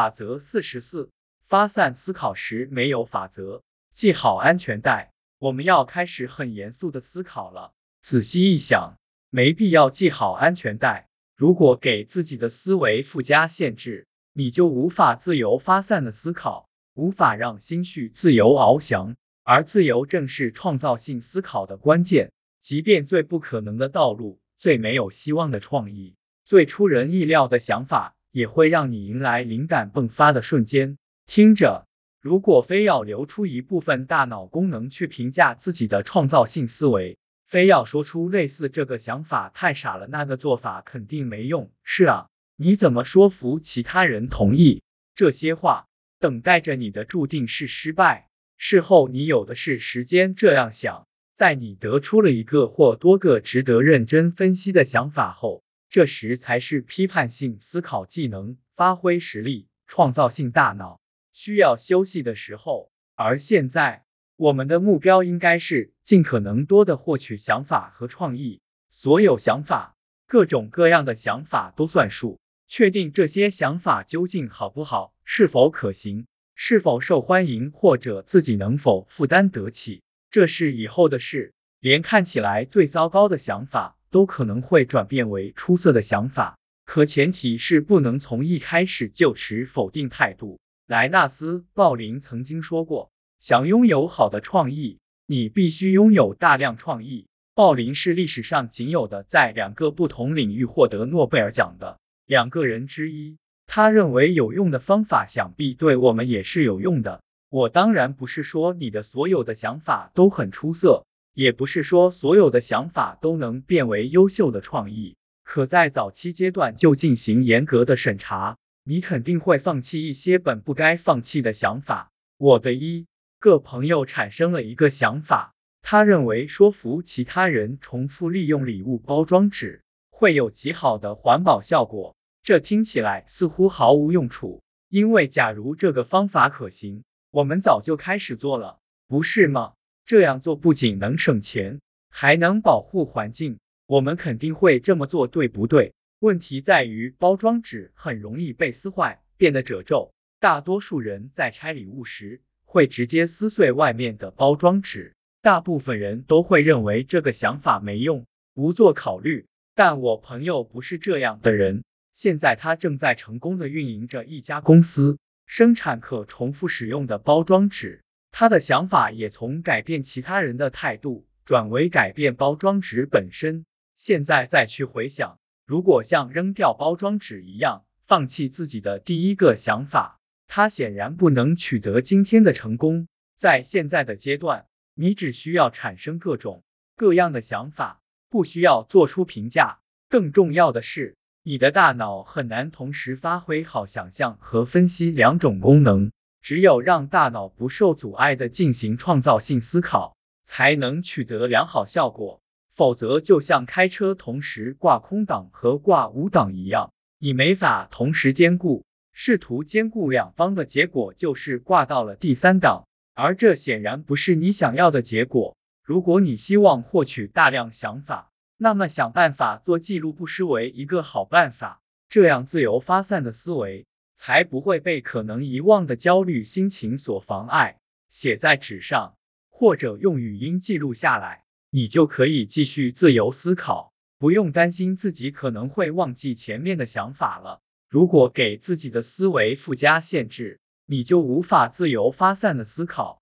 法则四十四，发散思考时没有法则。系好安全带，我们要开始很严肃的思考了。仔细一想，没必要系好安全带。如果给自己的思维附加限制，你就无法自由发散的思考，无法让心绪自由翱翔。而自由正是创造性思考的关键。即便最不可能的道路，最没有希望的创意，最出人意料的想法，也会让你迎来灵感迸发的瞬间。听着，如果非要留出一部分大脑功能去评价自己的创造性思维，非要说出类似这个想法太傻了，那个做法肯定没用。是啊，你怎么说服其他人同意这些话？等待着你的注定是失败。事后你有的是时间这样想。在你得出了一个或多个值得认真分析的想法后，这时才是批判性思考技能发挥实力、创造性大脑需要休息的时候。而现在，我们的目标应该是尽可能多的获取想法和创意，所有想法，各种各样的想法都算数。确定这些想法究竟好不好，是否可行，是否受欢迎，或者自己能否负担得起。这是以后的事，连看起来最糟糕的想法都可能会转变为出色的想法，可前提是不能从一开始就持否定态度。莱纳斯·鲍林曾经说过，想拥有好的创意，你必须拥有大量创意。鲍林是历史上仅有的在两个不同领域获得诺贝尔奖的两个人之一。他认为有用的方法，想必对我们也是有用的。我当然不是说你的所有的想法都很出色，也不是说所有的想法都能变为优秀的创意。可在早期阶段就进行严格的审查，你肯定会放弃一些本不该放弃的想法。我的一个朋友产生了一个想法，他认为说服其他人重复利用礼物包装纸会有极好的环保效果。这听起来似乎毫无用处，因为假如这个方法可行。我们早就开始做了，不是吗？这样做不仅能省钱，还能保护环境，我们肯定会这么做，对不对？问题在于包装纸很容易被撕坏，变得褶皱。大多数人在拆礼物时会直接撕碎外面的包装纸，大部分人都会认为这个想法没用，不做考虑。但我朋友不是这样的人，现在他正在成功的运营着一家公司。生产可重复使用的包装纸，他的想法也从改变其他人的态度转为改变包装纸本身。现在再去回想，如果像扔掉包装纸一样放弃自己的第一个想法，他显然不能取得今天的成功。在现在的阶段，你只需要产生各种各样的想法，不需要做出评价。更重要的是。你的大脑很难同时发挥好想象和分析两种功能，只有让大脑不受阻碍的进行创造性思考，才能取得良好效果。否则，就像开车同时挂空挡和挂五档一样，你没法同时兼顾。试图兼顾两方的结果就是挂到了第三档，而这显然不是你想要的结果。如果你希望获取大量想法，那么想办法做记录不失为一个好办法，这样自由发散的思维才不会被可能遗忘的焦虑心情所妨碍。写在纸上或者用语音记录下来，你就可以继续自由思考，不用担心自己可能会忘记前面的想法了。如果给自己的思维附加限制，你就无法自由发散的思考。